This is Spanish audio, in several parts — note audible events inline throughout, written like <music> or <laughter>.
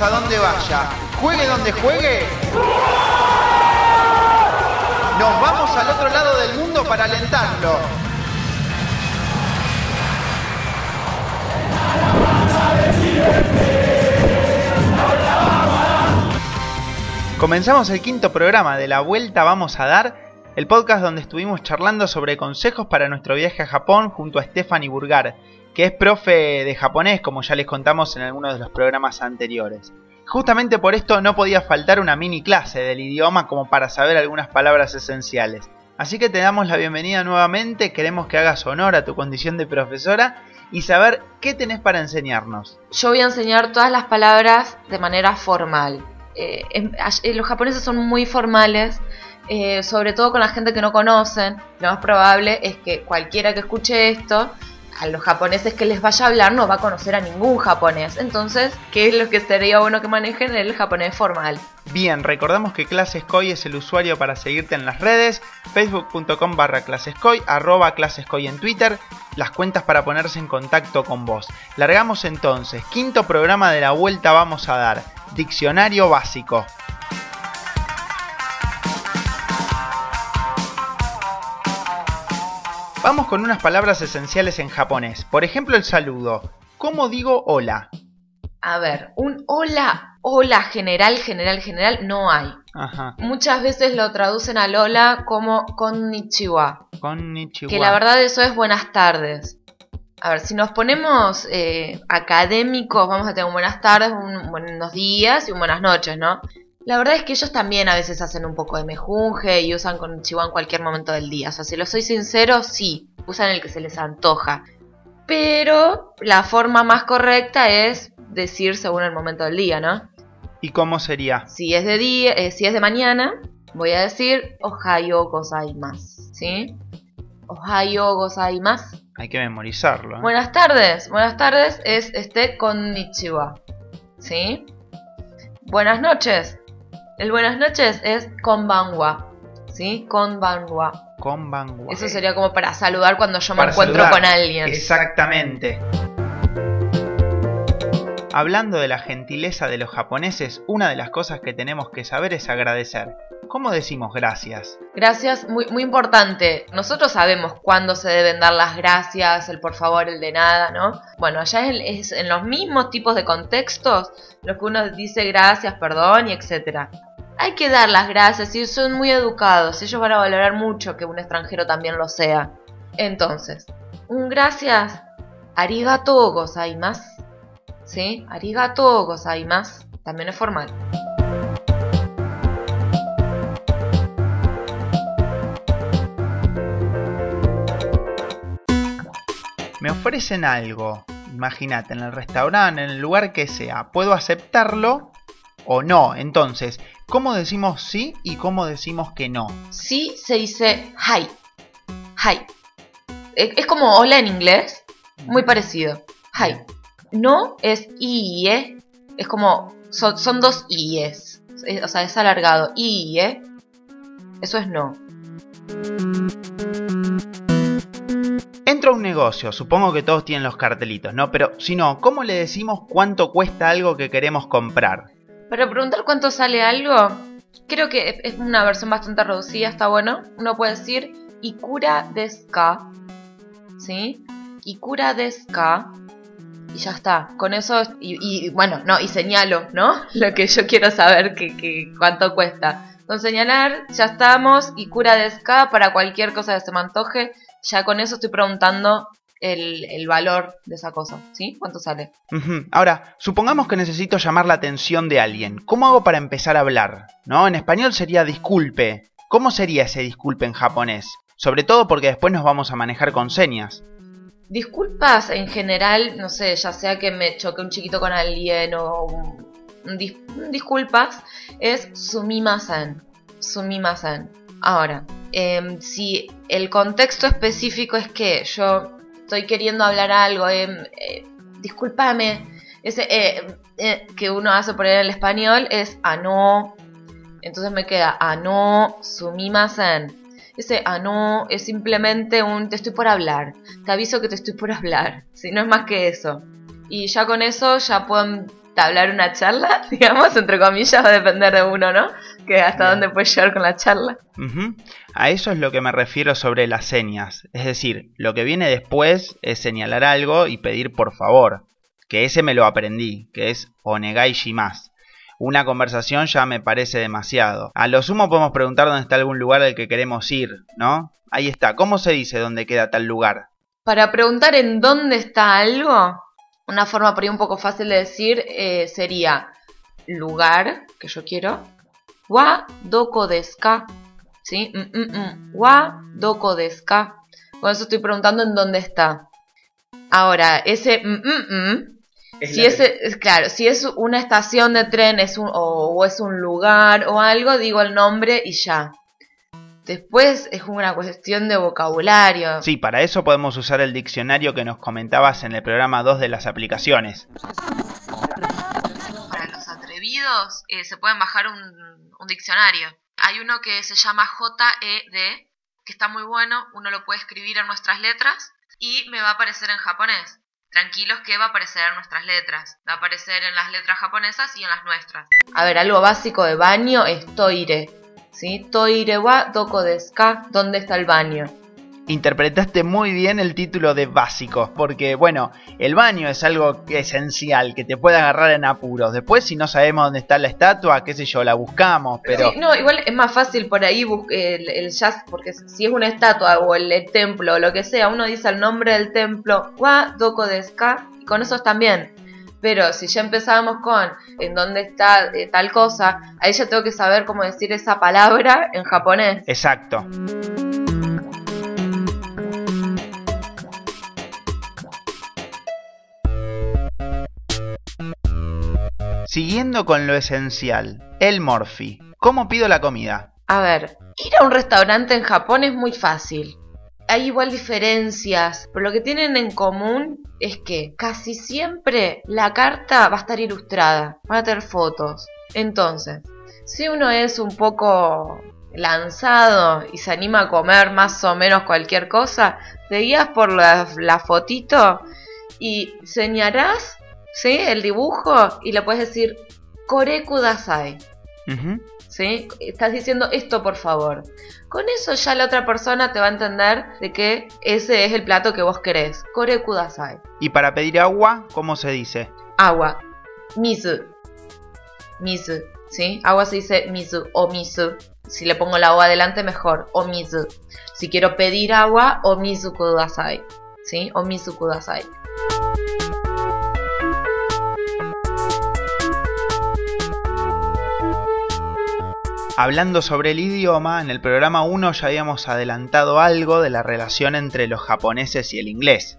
a donde vaya, juegue donde juegue, nos vamos al otro lado del mundo para alentarlo. Comenzamos el quinto programa de La Vuelta Vamos a Dar, el podcast donde estuvimos charlando sobre consejos para nuestro viaje a Japón junto a Stephanie Burgar, que es profe de japonés, como ya les contamos en algunos de los programas anteriores. Justamente por esto no podía faltar una mini clase del idioma como para saber algunas palabras esenciales. Así que te damos la bienvenida nuevamente, queremos que hagas honor a tu condición de profesora y saber qué tenés para enseñarnos. Yo voy a enseñar todas las palabras de manera formal. Eh, eh, los japoneses son muy formales, eh, sobre todo con la gente que no conocen. Lo más probable es que cualquiera que escuche esto a los japoneses que les vaya a hablar no va a conocer a ningún japonés. Entonces, ¿qué es lo que sería bueno que manejen? El japonés formal. Bien, recordamos que Clasescoy es el usuario para seguirte en las redes, facebook.com barra clasescoy, arroba clasescoy en Twitter, las cuentas para ponerse en contacto con vos. Largamos entonces, quinto programa de la vuelta vamos a dar, diccionario básico. Con unas palabras esenciales en japonés. Por ejemplo, el saludo. ¿Cómo digo hola? A ver, un hola, hola general, general, general, no hay. Ajá. Muchas veces lo traducen al hola como konnichiwa. Konnichiwa. Que la verdad eso es buenas tardes. A ver, si nos ponemos eh, académicos, vamos a tener buenas tardes, un, buenos días y un buenas noches, ¿no? La verdad es que ellos también a veces hacen un poco de mejunje y usan con Chihuahua en cualquier momento del día. O sea, si lo soy sincero, sí, usan el que se les antoja. Pero la forma más correcta es decir según el momento del día, ¿no? ¿Y cómo sería? Si es de día, eh, si es de mañana, voy a decir Ohayo gozaimasu, ¿sí? Ohayo gozaimasu. Hay que memorizarlo. ¿eh? Buenas tardes, buenas tardes es este konnichiwa, ¿sí? Buenas noches, el buenas noches es konbanwa. ¿Sí? Konbanwa. Konbanwa. Eso sería como para saludar cuando yo me encuentro con alguien. Exactamente. Hablando de la gentileza de los japoneses, una de las cosas que tenemos que saber es agradecer. ¿Cómo decimos gracias? Gracias, muy, muy importante. Nosotros sabemos cuándo se deben dar las gracias, el por favor, el de nada, ¿no? Bueno, allá es, en los mismos tipos de contextos lo que uno dice gracias, perdón y etcétera. Hay que dar las gracias y son muy educados. Ellos van a valorar mucho que un extranjero también lo sea. Entonces, un gracias, arigato gozaimasu. ¿Sí? Arigato gozaimasu. También es formal. Me ofrecen algo, imagínate, en el restaurante, en el lugar que sea, ¿puedo aceptarlo o no? Entonces, ¿Cómo decimos sí y cómo decimos que no? Sí se dice hi. Hi. Es como hola en inglés. Muy parecido. Hi. No es IE. Es como. Son, dos IEs. O sea, es alargado. IE. Eso es no. Entro a un negocio, supongo que todos tienen los cartelitos, ¿no? Pero si no, ¿cómo le decimos cuánto cuesta algo que queremos comprar? Para preguntar cuánto sale algo, creo que es una versión bastante reducida, está bueno. Uno puede decir Ikura deska, ¿sí? Ikura deska. Y ya está, con eso, y, bueno, no, y señalo, ¿no? <laughs> Lo que yo quiero saber que, cuánto cuesta. Con señalar, ya estamos, Ikura deska para cualquier cosa que se me antoje. Ya con eso estoy preguntando el, valor de esa cosa, ¿sí? ¿Cuánto sale? Ahora, supongamos que necesito llamar la atención de alguien. ¿Cómo hago para empezar a hablar? ¿No? En español sería disculpe. ¿Cómo sería ese disculpe en japonés? Sobre todo porque después nos vamos a manejar con señas. Disculpas en general, no sé, ya sea que me choque un chiquito con alguien o disculpas, es sumimasen. Sumimasen. Ahora, em, si el contexto específico es que yo estoy queriendo hablar algo, eh, eh, discúlpame, ese eh, eh, que uno hace por en el español es a no, entonces me queda a no sumimasen. Ese a no es simplemente un te estoy por hablar, te aviso que te estoy por hablar, <laughs> si no es más que eso. Y ya con eso ya puedo entablar una charla, <laughs> digamos, entre comillas, va a depender de uno, ¿no? Que hasta dónde puede llegar con la charla. A eso es lo que me refiero sobre las señas. Es decir, lo que viene después es señalar algo y pedir por favor. Que ese me lo aprendí, que es onegai shimasu. Una conversación ya me parece demasiado. A lo sumo podemos preguntar dónde está algún lugar al que queremos ir, ¿no? Ahí está. ¿Cómo se dice dónde queda tal lugar? Para preguntar en dónde está algo, una forma por ahí un poco fácil de decir eh, sería lugar, que yo quiero, wa doko desu ka, ¿sí? Mm, mm, mm. Wa doko desu ka. Con eso estoy preguntando en dónde está. Ahora, ese mm, mm, mm, si ese, es claro, si es una estación de tren es un, o, o es un lugar o algo, digo el nombre y ya. Después es una cuestión de vocabulario. Sí, para eso podemos usar el diccionario que nos comentabas en el programa 2 de las aplicaciones. Eh, se pueden bajar un, diccionario. Hay uno que se llama JED, que está muy bueno, uno lo puede escribir en nuestras letras y me va a aparecer en japonés. Tranquilos que va a aparecer en nuestras letras. Va a aparecer en las letras japonesas y en las nuestras. A ver, algo básico de baño es toire. ¿Sí? Toire wa doko desu? ¿Dónde está el baño? Interpretaste muy bien el título de básico, porque bueno, el baño es algo esencial, que te puede agarrar en apuros. Después si no sabemos dónde está la estatua, qué sé yo, la buscamos, pero... Sí, no, igual es más fácil por ahí el, el jazz, porque si es una estatua o el, el templo o lo que sea, uno dice el nombre del templo, wa doko desu ka? y con eso están bien. Pero si ya empezamos con en dónde está eh, tal cosa, ahí ya tengo que saber cómo decir esa palabra en japonés. Exacto. Siguiendo con lo esencial, el morphy. ¿Cómo pido la comida? A ver, ir a un restaurante en Japón es muy fácil. Hay igual diferencias, pero lo que tienen en común es que casi siempre la carta va a estar ilustrada, van a tener fotos. Entonces, si uno es un poco lanzado y se anima a comer más o menos cualquier cosa, te guías por la, la fotito y señarás ¿sí? el dibujo y le puedes decir Kore kudasai. ¿sí? Estás diciendo esto por favor. Con eso ya la otra persona te va a entender de que ese es el plato que vos querés. Kore kudasai. Y para pedir agua, ¿cómo se dice? Agua. Mizu. Mizu. ¿Sí? Agua se dice mizu o mizu. Si le pongo la O adelante, mejor. O mizu. Si quiero pedir agua, o mizu kudasai. ¿Sí? O mizu kudasai. Hablando sobre el idioma, en el programa 1 ya habíamos adelantado algo de la relación entre los japoneses y el inglés.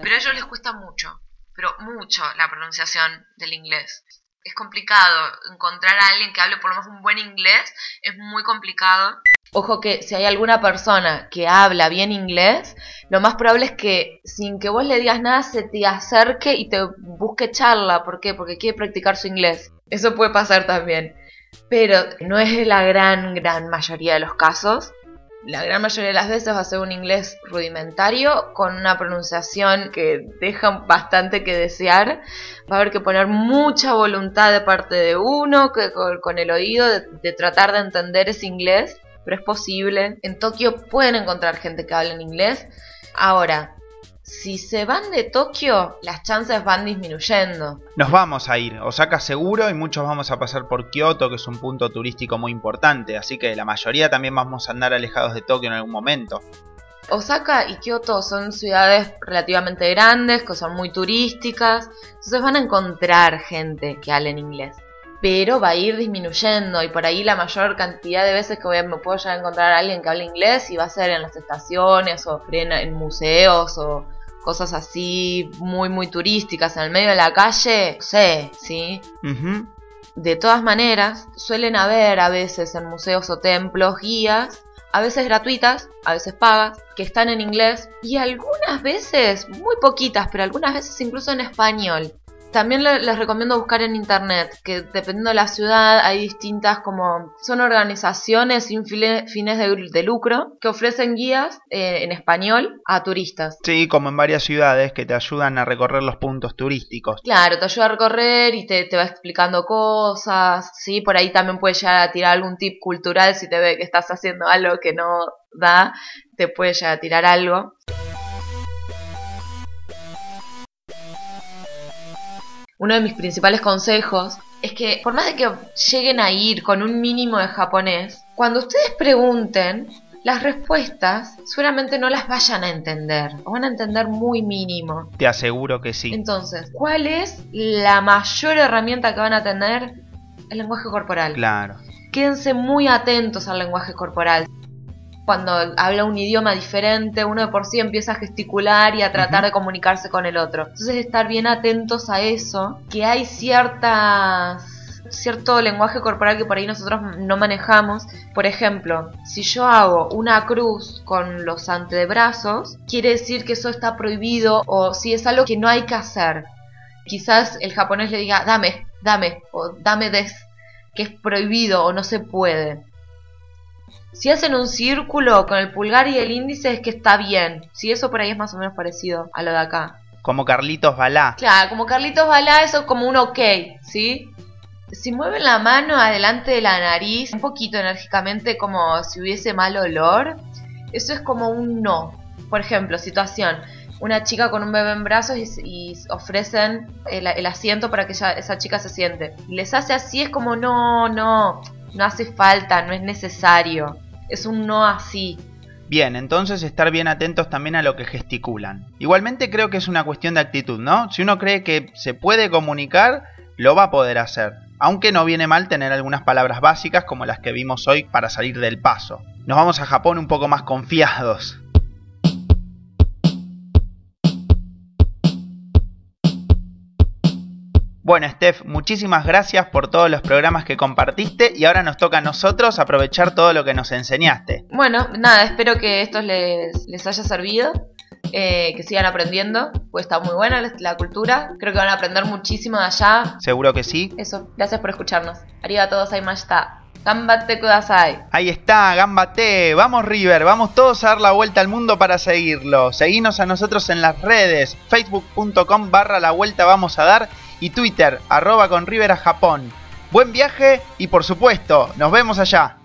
Pero a ellos les cuesta mucho, pero mucho la pronunciación del inglés. Es complicado encontrar a alguien que hable por lo menos un buen inglés, es muy complicado. Ojo que si hay alguna persona que habla bien inglés, lo más probable es que sin que vos le digas nada se te acerque y te busque charla. ¿Por qué? Porque quiere practicar su inglés. Eso puede pasar también. Pero no es la gran, gran mayoría de los casos. La gran mayoría de las veces va a ser un inglés rudimentario con una pronunciación que deja bastante que desear. Va a haber que poner mucha voluntad de parte de uno, que con, el oído, de, de tratar de entender ese inglés. Pero es posible. En Tokio pueden encontrar gente que hable en inglés. Ahora, si se van de Tokio, las chances van disminuyendo. Nos vamos a ir, Osaka seguro y muchos vamos a pasar por Kioto, que es un punto turístico muy importante, así que la mayoría también vamos a andar alejados de Tokio en algún momento. Osaka y Kioto son ciudades relativamente grandes, que son muy turísticas, entonces van a encontrar gente que hable en inglés. Pero va a ir disminuyendo y por ahí la mayor cantidad de veces que voy a- me puedo llegar a encontrar a alguien que hable inglés y va a ser en las estaciones o en, en museos o cosas así muy muy turísticas en el medio de la calle, no sé, ¿sí? De todas maneras, suelen haber a veces en museos o templos guías, a veces gratuitas, a veces pagas, que están en inglés y algunas veces, muy poquitas, pero algunas veces incluso en español. También le- les recomiendo buscar en internet, que dependiendo de la ciudad hay distintas como... Son organizaciones sin fines de, de lucro que ofrecen guías eh, en español a turistas. Sí, como en varias ciudades que te ayudan a recorrer los puntos turísticos. Claro, te ayuda a recorrer y te, te va explicando cosas, ¿sí? Por ahí también puedes llegar a tirar algún tip cultural si te ve que estás haciendo algo que no da, te puede llegar a tirar algo. Uno de mis principales consejos es que por más de que lleguen a ir con un mínimo de japonés, cuando ustedes pregunten, las respuestas seguramente no las vayan a entender, o van a entender muy mínimo. Te aseguro que sí. Entonces, ¿cuál es la mayor herramienta que van a tener? El lenguaje corporal. Claro. Quédense muy atentos al lenguaje corporal. Cuando habla un idioma diferente, uno de por sí empieza a gesticular y a tratar de comunicarse con el otro. Entonces, estar bien atentos a eso, que hay ciertas cierto lenguaje corporal que por ahí nosotros no manejamos. Por ejemplo, si yo hago una cruz con los antebrazos, quiere decir que eso está prohibido o si es algo que no hay que hacer. Quizás el japonés le diga dame, dame o dame des, que es prohibido o no se puede. Si hacen un círculo con el pulgar y el índice es que está bien. Si eso por ahí es más o menos parecido a lo de acá. Como Carlitos Balá. Claro, como Carlitos Balá, eso es como un ok, ¿sí? Si mueven la mano adelante de la nariz, un poquito enérgicamente, como si hubiese mal olor, eso es como un no. Por ejemplo, situación: una chica con un bebé en brazos y, y ofrecen el, el asiento para que ella- esa chica se siente. Les hace así, es como no, no, no hace falta, no es necesario. Es un no así. Bien, entonces estar bien atentos también a lo que gesticulan. Igualmente creo que es una cuestión de actitud, ¿no? Si uno cree que se puede comunicar, lo va a poder hacer. Aunque no viene mal tener algunas palabras básicas como las que vimos hoy para salir del paso. Nos vamos a Japón un poco más confiados. Bueno, Steph, muchísimas gracias por todos los programas que compartiste y ahora nos toca a nosotros aprovechar todo lo que nos enseñaste. Bueno, nada, espero que esto les, les haya servido, eh, que sigan aprendiendo, pues está muy buena la, la cultura, creo que van a aprender muchísimo de allá. Seguro que sí. Eso, gracias por escucharnos. Arigatou gozaimashita. Gambate kudasai. Ahí está, Gambate. Vamos River, vamos todos a dar la vuelta al mundo para seguirlo. Seguinos a nosotros en las redes, facebook.com barra la vuelta vamos a dar y Twitter, arroba con River a Japón. Buen viaje y por supuesto, nos vemos allá.